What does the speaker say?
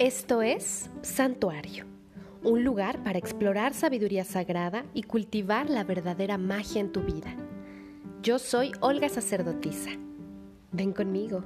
Esto es Santuario, un lugar para explorar sabiduría sagrada y cultivar la verdadera magia en tu vida. Yo soy Olga Sacerdotisa. Ven conmigo.